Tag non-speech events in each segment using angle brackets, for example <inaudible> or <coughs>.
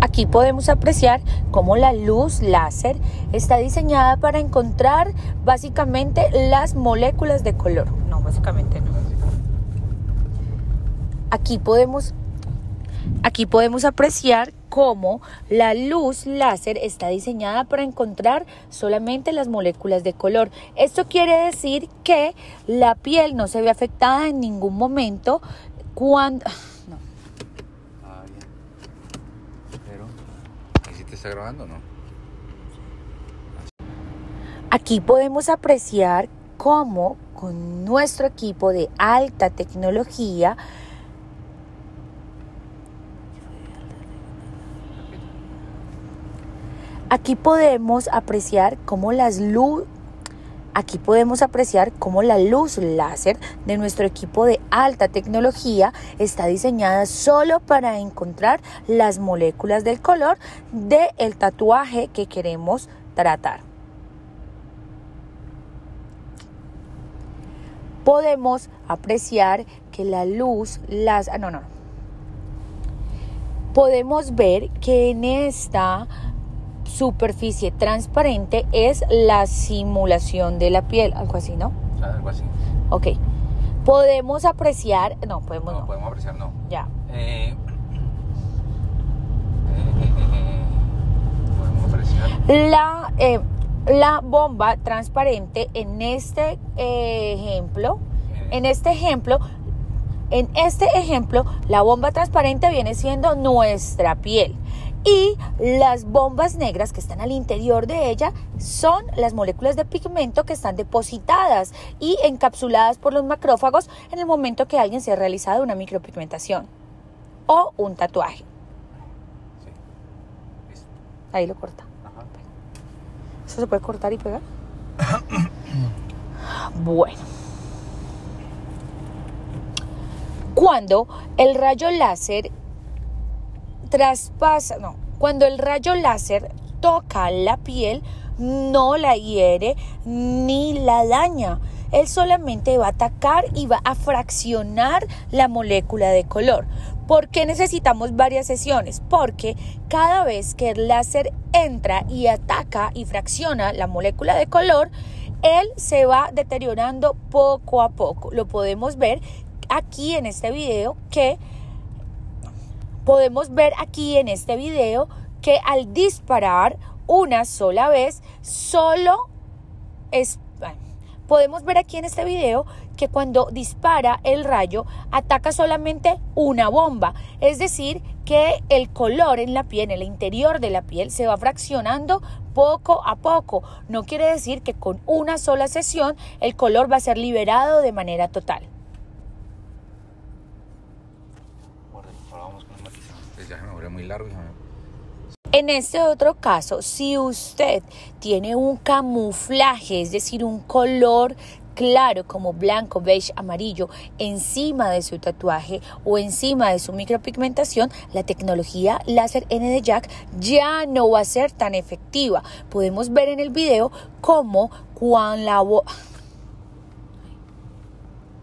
Aquí podemos apreciar cómo la luz láser está diseñada para encontrar básicamente las moléculas de color. No, básicamente no. Aquí podemos, aquí podemos apreciar cómo la luz láser está diseñada para encontrar solamente las moléculas de color. Esto quiere decir que la piel no se ve afectada en ningún momento cuando... No. Ah, bien. Pero, ¿y si está grabando no? Aquí podemos apreciar cómo con nuestro equipo de alta tecnología Aquí podemos apreciar cómo las luz Aquí podemos apreciar cómo la luz láser de nuestro equipo de alta tecnología está diseñada solo para encontrar las moléculas del color del tatuaje que queremos tratar. Podemos apreciar que la luz las ah, no no podemos ver que en esta superficie transparente es la simulación de la piel, algo así, ¿no? Algo así. Ok. Podemos apreciar, no, podemos No, no. podemos apreciar, no. Ya. Eh, eh, eh, podemos apreciar. La, la bomba transparente en este ejemplo, en este ejemplo, en este ejemplo, la bomba transparente viene siendo nuestra piel. Y las bombas negras que están al interior de ella son las moléculas de pigmento que están depositadas y encapsuladas por los macrófagos en el momento que alguien se ha realizado una micropigmentación o un tatuaje. Ahí lo corta. ¿Eso se puede cortar y pegar? <coughs> bueno. Cuando el rayo láser traspasa, no, cuando el rayo láser toca la piel, no la hiere ni la daña. Él solamente va a atacar y va a fraccionar la molécula de color. ¿Por qué necesitamos varias sesiones? Porque cada vez que el láser entra y ataca y fracciona la molécula de color, él se va deteriorando poco a poco. Lo podemos ver aquí en este video que podemos ver aquí en este video que al disparar una sola vez, solo es... Podemos ver aquí en este video que cuando dispara el rayo ataca solamente una bomba, es decir, que el color en la piel, en el interior de la piel, se va fraccionando poco a poco. No quiere decir que con una sola sesión el color va a ser liberado de manera total. Largo. En este otro caso, si usted tiene un camuflaje, es decir, un color claro como blanco, beige, amarillo encima de su tatuaje o encima de su micropigmentación, la tecnología láser N Jack ya no va a ser tan efectiva. Podemos ver en el video cómo cuando la no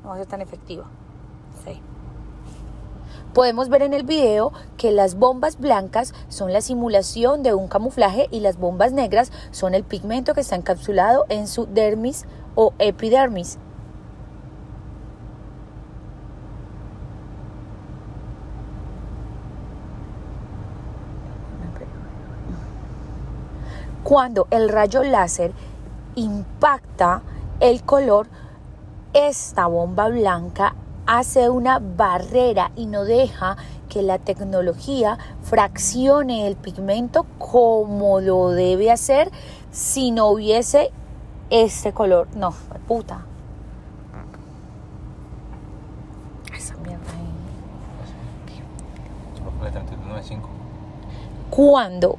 va a ser tan efectiva. Podemos ver en el video que las bombas blancas son la simulación de un camuflaje y las bombas negras son el pigmento que está encapsulado en su dermis o epidermis. Cuando el rayo láser impacta el color, esta bomba blanca hace una barrera y no deja que la tecnología fraccione el pigmento como lo debe hacer si no hubiese este color. No, puta. Esa mierda 31.95. Cuando,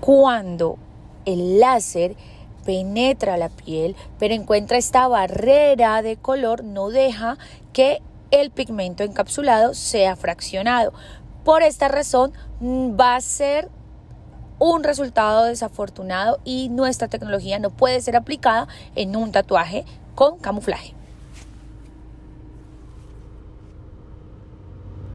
cuando el láser penetra la piel, pero encuentra esta barrera de color, no deja que el pigmento encapsulado sea fraccionado. Por esta razón mm, va a ser un resultado desafortunado y nuestra tecnología no puede ser aplicada en un tatuaje con camuflaje.